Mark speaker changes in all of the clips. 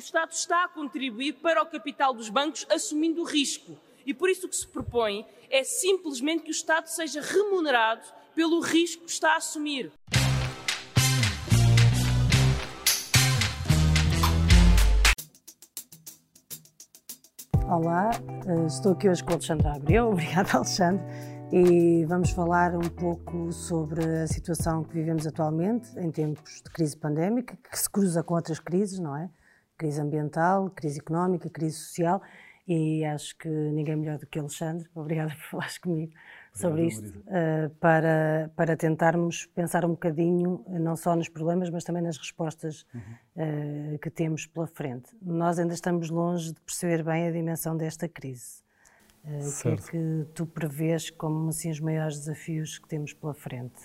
Speaker 1: Estado está a contribuir para o capital dos bancos assumindo o risco. E por isso o que se propõe é simplesmente que o Estado seja remunerado pelo risco que está a assumir.
Speaker 2: Olá, eh, estou aqui hoje com o Alexandre Abreu. Obrigada, Alexandre. E vamos falar um pouco sobre a situação que vivemos atualmente, em tempos de crise pandémica, que se cruza com outras crises, não é? Crise ambiental, crise económica, crise social. E acho que ninguém melhor do que Alexandre, obrigada por falares comigo, sobre isto, uh, para, para tentarmos pensar um bocadinho, não só nos problemas, mas também nas respostas uhum. uh, que temos pela frente. Nós ainda estamos longe de perceber bem a dimensão desta crise. Uh, o que é que tu prevês como assim, os maiores desafios que temos pela frente?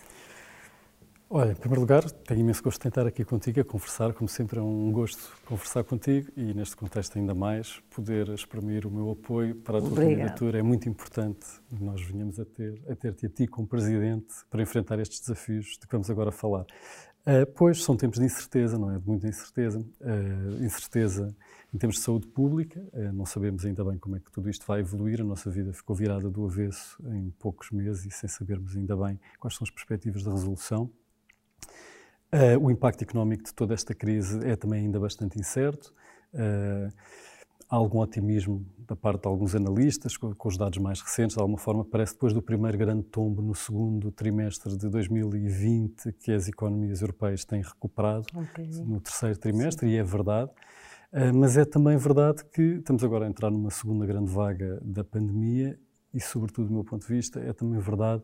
Speaker 3: Olha, em primeiro lugar, tenho imenso gosto de estar aqui contigo a conversar, como sempre é um gosto conversar contigo e neste contexto ainda mais, poder exprimir o meu apoio para a tua Obrigado. candidatura. É muito importante nós venhamos a ter a ter-te a ti como Presidente para enfrentar estes desafios de que vamos agora falar. Uh, pois são tempos de incerteza, não é? De muita incerteza. Uh, incerteza em termos de saúde pública, uh, não sabemos ainda bem como é que tudo isto vai evoluir. A nossa vida ficou virada do avesso em poucos meses e sem sabermos ainda bem quais são as perspectivas de resolução. Uh, o impacto económico de toda esta crise é também ainda bastante incerto. Uh, há algum otimismo da parte de alguns analistas, com, com, os dados mais recentes, de alguma forma, parece depois do primeiro grande tombo no segundo trimestre de 2020, que as economias europeias têm recuperado okay. no terceiro trimestre, Sim. e é verdade. Uh, mas é também verdade que estamos agora a entrar numa segunda grande vaga da pandemia e, sobretudo, do meu ponto de vista, é também verdade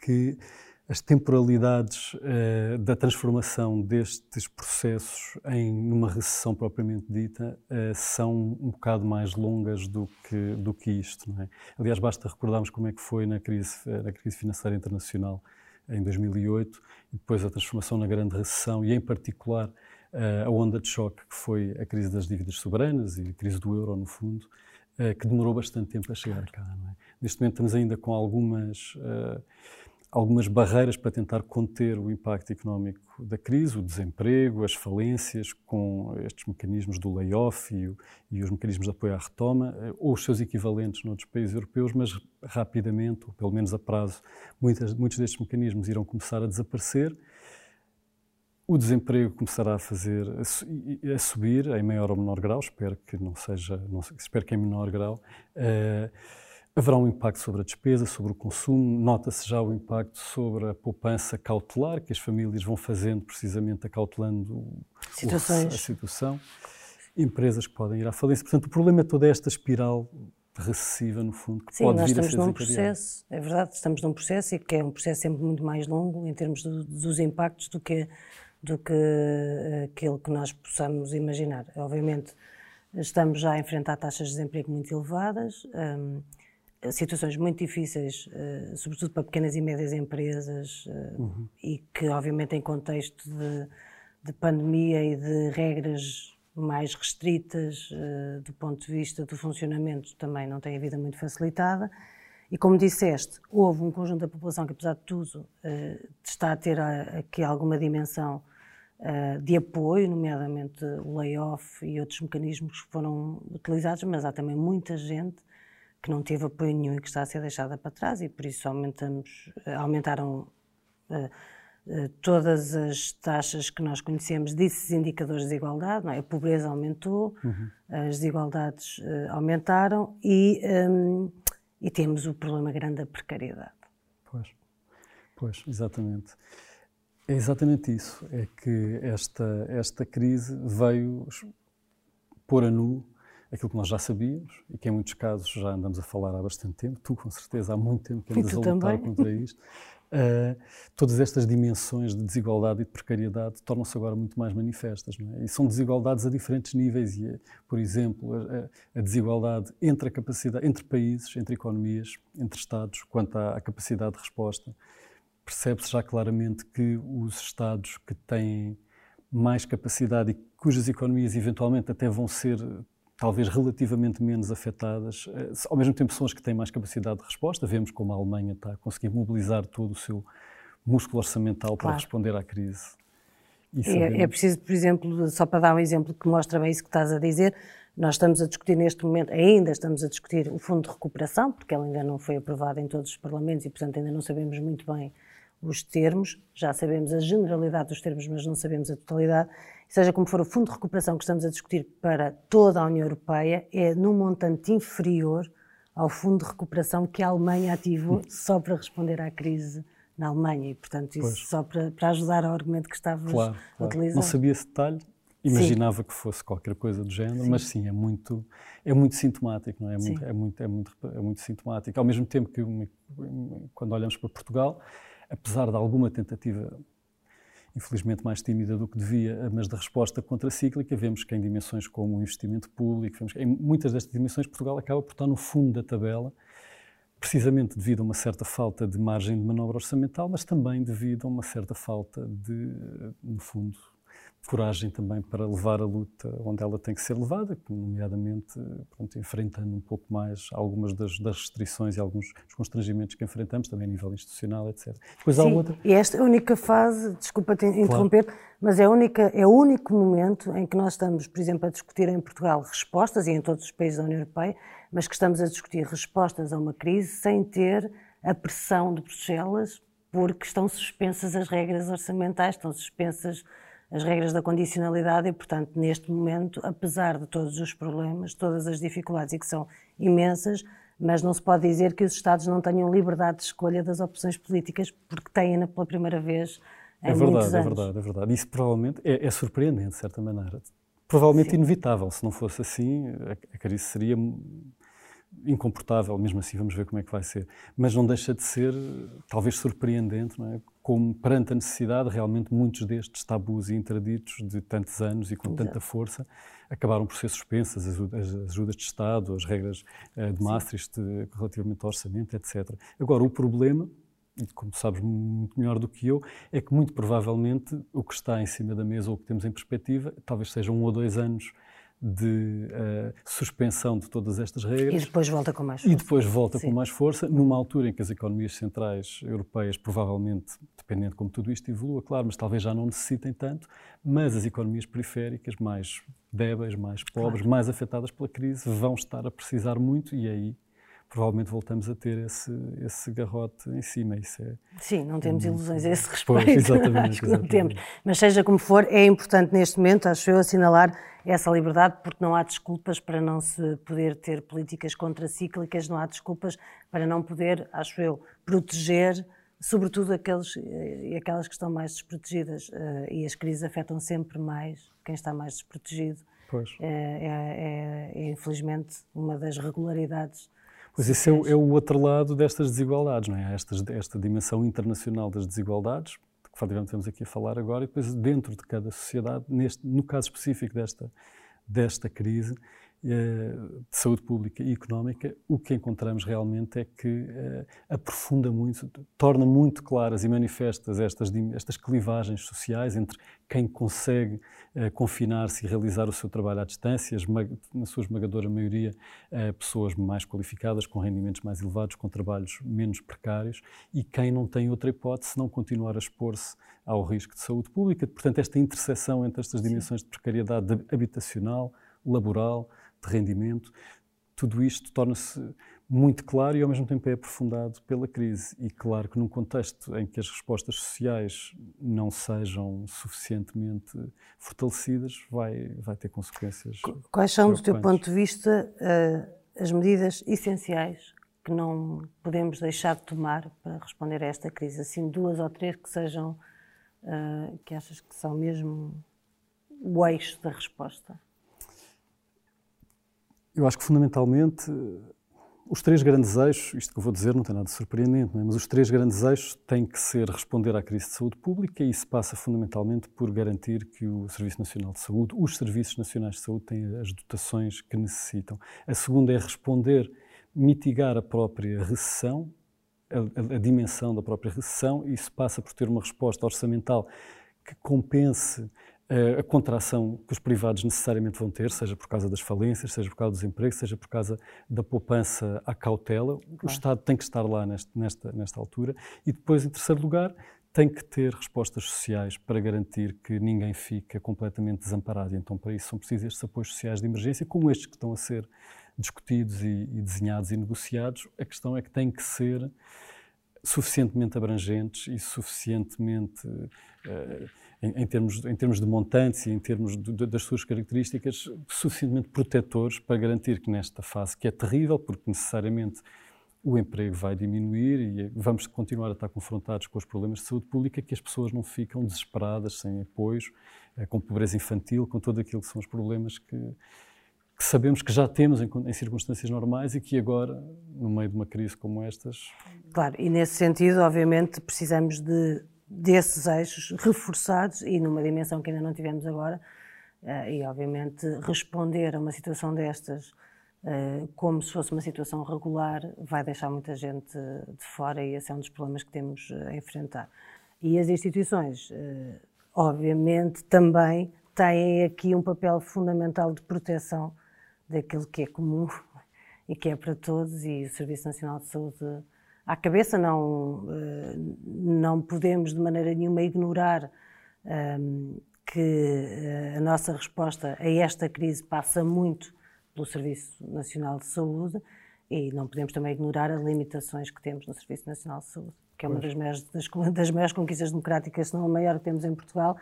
Speaker 3: que as temporalidades uh, da transformação destes processos em numa recessão propriamente dita uh, são um bocado mais longas do que do que isto, é? Aliás, basta recordarmos como é que foi na crise na crise financeira internacional em 2008 e depois a transformação na grande recessão e em particular uh, a onda de choque que foi a crise das dívidas soberanas e a crise do euro no fundo, que demorou bastante tempo a chegar cá, é? Neste momento estamos ainda com algumas algumas barreiras para tentar conter o impacto económico da crise, o desemprego, as falências, com estes mecanismos do layoff e, e, os mecanismos de apoio à retoma, eh, ou os seus equivalentes noutros países europeus, mas rapidamente, ou pelo menos a prazo, muitas, muitos destes mecanismos irão começar a desaparecer. O desemprego começará a fazer a, subir em maior ou menor grau, espero que não seja, não, espero que em menor grau. Uh, Haverá um impacto sobre a despesa, sobre o consumo, nota-se já o impacto sobre a poupança cautelar, que as famílias vão fazendo precisamente acautelando
Speaker 2: Situações.
Speaker 3: a situação. Empresas que podem ir à falência. Portanto, o problema é toda esta espiral recessiva, no fundo, que
Speaker 2: Sim,
Speaker 3: pode
Speaker 2: vir
Speaker 3: a ser
Speaker 2: estamos num processo, é verdade, estamos num processo e que é um processo sempre muito mais longo em termos do, dos impactos do que, do que aquele que nós possamos imaginar. Obviamente, estamos já a enfrentar taxas de desemprego muito elevadas, um, situações muito difíceis, uh, sobretudo para pequenas e médias empresas, uh, uhum. e que, obviamente, em contexto de, de, pandemia e de regras mais restritas do ponto de vista do funcionamento, também não têm a vida muito facilitada. E, como disseste, houve um conjunto da população que, apesar de tudo, está a ter aqui alguma dimensão de apoio, nomeadamente o layoff e outros mecanismos que foram utilizados, mas há também muita gente que não teve apoio nenhum e que está a ser deixada para trás e por isso aumentamos, eh, aumentaram uh, uh, todas as taxas que nós conhecemos desses indicadores de desigualdade, não é? a pobreza aumentou, uhum. as desigualdades uh, aumentaram e, um, e temos o problema grande da precariedade.
Speaker 3: Pois, pois, exatamente. É exatamente isso, é que esta, esta crise veio pôr a nu aquilo que nós já sabíamos e que em muitos casos já andamos a falar há bastante tempo, tu com certeza há muito tempo que andas a lutar também. contra isto, uh, todas estas dimensões de desigualdade e de precariedade tornam-se agora muito mais manifestas. É? E são desigualdades a diferentes níveis, e, por exemplo, a, a, desigualdade entre a capacidade, entre países, entre economias, entre Estados, quanto à, à capacidade de resposta. Percebe-se já claramente que os Estados que têm mais capacidade e cujas economias eventualmente até vão ser talvez relativamente menos afetadas, eh, ao mesmo tempo são as que têm mais capacidade de resposta. Vemos como a Alemanha está a conseguir mobilizar todo o seu músculo orçamental para claro. responder à crise.
Speaker 2: É, é, preciso, por exemplo, só para dar um exemplo que mostra bem isso que estás a dizer, nós estamos a discutir neste momento, ainda estamos a discutir o Fundo de Recuperação, porque ele ainda não foi aprovado em todos os parlamentos e, portanto, ainda não sabemos muito bem os termos, já sabemos a generalidade dos termos, mas não sabemos a totalidade. Seja como for, o Fundo de Recuperação que estamos a discutir para toda a União Europeia é num montante inferior ao Fundo de Recuperação que a Alemanha ativou só para responder à crise na Alemanha. E, portanto, isso pois. só para, para, ajudar ao argumento que estavas claro, claro. a utilizar.
Speaker 3: Não sabia esse detalhe, imaginava sim. que fosse qualquer coisa do género, sim. mas sim, é muito, é muito sintomático, não é? É muito, é, muito, é, muito, é muito sintomático. Ao mesmo tempo que, quando olhamos para Portugal, apesar de alguma tentativa, infelizmente mais tímida do que devia, mas da resposta contracíclica, vemos que em dimensões como o investimento público, vemos que em muitas destas dimensões Portugal acaba por estar no fundo da tabela, precisamente devido a uma certa falta de margem de manobra orçamental, mas também devido a uma certa falta de, no fundo, coragem também para levar a luta onde ela tem que ser levada, nomeadamente pronto, enfrentando um pouco mais algumas das, das, restrições e alguns dos constrangimentos que enfrentamos, também a nível institucional, etc.
Speaker 2: Depois Sim, há outra... e esta é a única fase, desculpa te interromper, claro. mas é, única, é o único momento em que nós estamos, por exemplo, a discutir em Portugal respostas, e em todos os países da União Europeia, mas que estamos a discutir respostas a uma crise sem ter a pressão de Bruxelas, porque estão suspensas as regras orçamentais, estão suspensas as regras da condicionalidade e, portanto, neste momento, apesar de todos os problemas, todas as dificuldades e que são imensas, mas não se pode dizer que os Estados não tenham liberdade de escolha das opções políticas, porque têm-na pela primeira vez em é
Speaker 3: verdade,
Speaker 2: muitos
Speaker 3: é anos. É verdade, é verdade. Isso provavelmente é, é surpreendente, de certa maneira. Provavelmente Sim. inevitável. Se não fosse assim, a, a crise seria incomportável, mesmo assim vamos ver como é que vai ser. Mas não deixa de ser, talvez, surpreendente, não é? como perante a necessidade, realmente muitos destes tabus e interditos de tantos anos e com Exato. tanta força acabaram por ser suspensas, as, ajudas de Estado, as regras uh, de Maastricht Sim. relativamente ao orçamento, etc. Agora, o problema, e como sabes muito melhor do que eu, é que muito provavelmente o que está em cima da mesa ou o que temos em perspectiva talvez sejam um ou dois anos de uh, suspensão de todas estas regras.
Speaker 2: E depois volta com mais força.
Speaker 3: E depois volta Sim. com mais força, numa altura em que as economias centrais europeias, provavelmente, dependendo de como tudo isto evolua, claro, mas talvez já não necessitem tanto, mas as economias periféricas, mais débeis, mais pobres, claro. mais afetadas pela crise, vão estar a precisar muito e aí provavelmente voltamos a ter esse, esse garrote em cima. Isso é,
Speaker 2: Sim, não temos ilusões a esse respeito. Pois, exatamente, acho que exatamente. não temos. Mas seja como for, é importante neste momento, acho eu, assinalar essa liberdade, porque não há desculpas para não se poder ter políticas contracíclicas, não há desculpas para não poder, acho eu, proteger sobretudo aqueles e aquelas que estão mais desprotegidas. Eh, e as crises afetam sempre mais quem está mais desprotegido. Pois. É, é, é, é infelizmente uma das regularidades
Speaker 3: Pois esse é o, é o, outro lado destas desigualdades, não é? Esta, esta dimensão internacional das desigualdades, que efetivamente estamos aqui a falar agora, e depois dentro de cada sociedade, neste, no caso específico desta, desta crise, de saúde pública e económica, o que encontramos realmente é que eh, aprofunda muito, torna muito claras e manifestas estas, estas clivagens sociais entre quem consegue eh, confinar-se e realizar o seu trabalho à distância, na sua esmagadora maioria, pessoas mais qualificadas, com rendimentos mais elevados, com trabalhos menos precários, e quem não tem outra hipótese senão continuar a expor-se ao risco de saúde pública. Portanto, esta interseção entre estas dimensões de precariedade habitacional, laboral, de rendimento, tudo isto torna-se muito claro e ao mesmo tempo é aprofundado pela crise. E claro que num contexto em que as respostas sociais não sejam suficientemente fortalecidas, vai, vai ter consequências.
Speaker 2: Quais são, do teu ponto de vista, eh, as medidas essenciais que não podemos deixar de tomar para responder a esta crise? Assim, duas ou três que sejam, eh, que achas que são mesmo o eixo da resposta?
Speaker 3: Eu acho que fundamentalmente os três grandes eixos, isto que eu vou dizer não tem nada de surpreendente, é? mas os três grandes eixos têm que ser responder à crise de saúde pública e isso passa fundamentalmente por garantir que o Serviço Nacional de Saúde, os Serviços Nacionais de Saúde têm as dotações que necessitam. A segunda é responder, mitigar a própria recessão, a, a, dimensão da própria recessão, e isso passa por ter uma resposta orçamental que compense a contração que os privados necessariamente vão ter, seja por causa das falências, seja por causa dos empregos, seja por causa da poupança à cautela. Claro. O Estado tem que estar lá neste, nesta, nesta altura. E depois, em terceiro lugar, tem que ter respostas sociais para garantir que ninguém fica completamente desamparado. E então, para isso, são precisos estes apoios sociais de emergência, como estes que estão a ser discutidos e, e desenhados e negociados. A questão é que têm que ser suficientemente abrangentes e suficientemente, uh, em, em, termos, em termos de montantes e em termos de, de, das suas características, suficientemente protetores para garantir que nesta fase, que é terrível, porque necessariamente o emprego vai diminuir e vamos continuar a estar confrontados com os problemas de saúde pública, que as pessoas não ficam desesperadas, sem apoios, eh, com pobreza infantil, com todo aquilo que são os problemas que, que sabemos que já temos em, em, circunstâncias normais e que agora, no meio de uma crise como estas.
Speaker 2: Claro, e nesse sentido, obviamente, precisamos de, desses eixos reforçados e numa dimensão que ainda não tivemos agora, uh, e obviamente responder a uma situação destas uh, como se fosse uma situação regular vai deixar muita gente de fora e esse é um dos problemas que temos a enfrentar. E as instituições, obviamente, também têm aqui um papel fundamental de proteção daquilo que é comum e que é para todos, e o Serviço Nacional de Saúde à cabeça, não, eh, não podemos de maneira nenhuma ignorar ehm, que eh, a nossa resposta a esta crise passa muito pelo Serviço Nacional de Saúde e não podemos também ignorar as limitações que temos no Serviço Nacional de Saúde, que é uma das maiores, das, das maiores conquistas democráticas, se não a maior que temos em Portugal,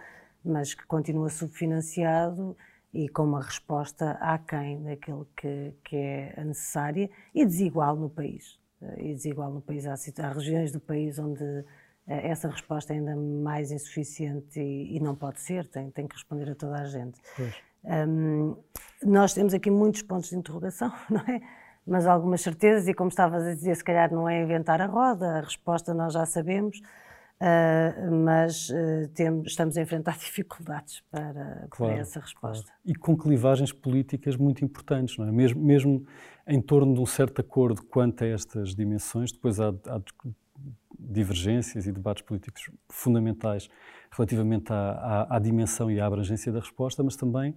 Speaker 2: mas que continua subfinanciado e com uma resposta aquém daquilo que, que é necessária e desigual no país. Eh, e desigual no país. Há, há regiões do país onde eh, essa resposta é ainda mais insuficiente e, e, não pode ser, tem, tem que responder a toda a gente. Um, nós temos aqui muitos pontos de interrogação, não é? Mas algumas certezas, e como estavas a dizer, se calhar não é inventar a roda, a resposta nós já sabemos. Uh, mas uh, temos, estamos a enfrentar dificuldades para, claro, para essa resposta. Claro.
Speaker 3: E com clivagens políticas muito importantes, não é? Mesmo, mesmo em torno de um certo acordo quanto a estas dimensões, depois há, há divergências e debates políticos fundamentais relativamente à, à, à, dimensão e à abrangência da resposta, mas também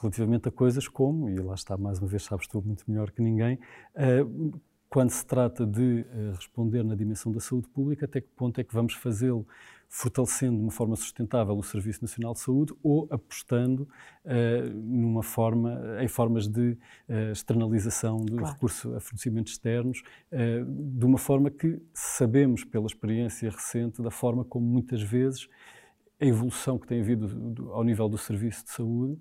Speaker 3: relativamente a coisas como, e lá está, mais uma vez, sabes tu muito melhor que ninguém, uh, quando se trata de uh, responder na dimensão da saúde pública, até que ponto é que vamos fazê-lo fortalecendo de uma forma sustentável o Serviço Nacional de Saúde ou apostando uh, numa forma, em formas de uh, externalização do claro. recurso a fornecimentos externos, de uma forma que sabemos pela experiência recente da forma como muitas vezes a evolução que tem havido do, ao nível do Serviço de Saúde,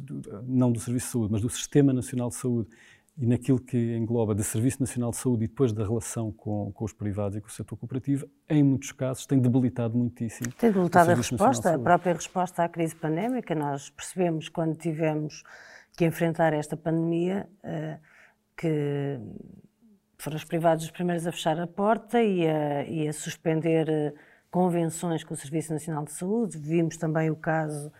Speaker 3: do, não do Serviço de Saúde, mas do Sistema Nacional de Saúde, e naquilo que engloba de Serviço Nacional de Saúde e depois da relação com, com os privados e com o setor cooperativo, em muitos casos tem debilitado muitíssimo.
Speaker 2: Tem debilitado a resposta, a própria resposta à crise pandémica. Nós percebemos quando tivemos que enfrentar esta pandemia uh, que foram os privados os primeiros a fechar a porta e a, e a suspender uh, convenções com o Serviço Nacional de Saúde. Vimos também o caso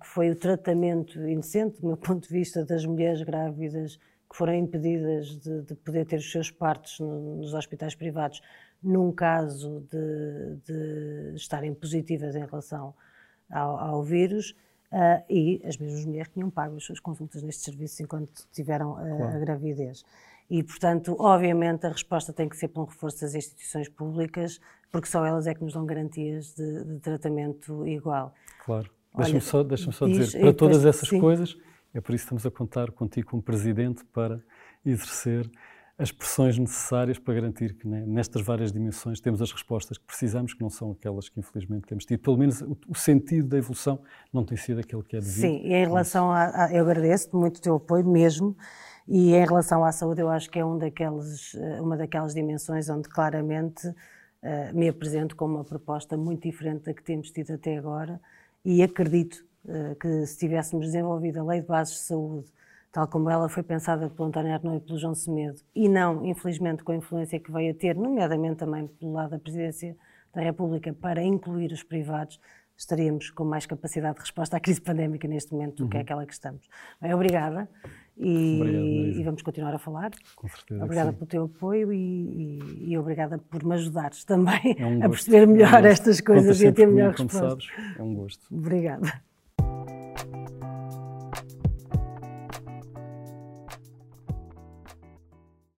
Speaker 2: que foi o tratamento indecente, do meu ponto de vista, das mulheres grávidas que foram impedidas de, de poder ter os seus partos no, nos hospitais privados, num caso de, de estarem positivas em relação ao, ao vírus, uh, e as mesmas mulheres que tinham pago as suas consultas neste serviço enquanto tiveram uh, claro. a gravidez. E, portanto, obviamente, a resposta tem que ser para um reforço das instituições públicas, porque só elas é que nos dão garantias de, de tratamento igual.
Speaker 3: Claro. Deixa-me só, deixa só diz, dizer, para todas essas sim. coisas, é por isso que estamos a contar contigo como Presidente para exercer as pressões necessárias para garantir que né, nestas várias dimensões temos as respostas que precisamos, que não são aquelas que infelizmente temos tido. Pelo menos o, o sentido da evolução não tem sido aquele que é devido.
Speaker 2: Sim, e em relação a, a eu agradeço muito o teu apoio mesmo, e em relação à saúde eu acho que é um daqueles, eh, uma daquelas dimensões onde claramente uh, me apresento com uma proposta muito diferente da que temos tido até agora, e acredito uh, que se tivéssemos desenvolvido a Lei de Bases de Saúde, tal como ela foi pensada pelo António Arnaud e pelo João Semedo, e não, infelizmente, com a influência que veio a ter, nomeadamente também pelo lado da Presidência da República, para incluir os privados, estaríamos com mais capacidade de resposta à crise pandémica neste momento do uhum. que é aquela que estamos. Bem, obrigada e, Obrigado, e, vamos continuar a falar.
Speaker 3: Com certeza.
Speaker 2: Obrigada pelo teu apoio e, e, e, obrigada por me ajudares também é um a perceber melhor é um estas coisas e a ter melhor resposta.
Speaker 3: Como sabes, é um gosto.
Speaker 2: Obrigada.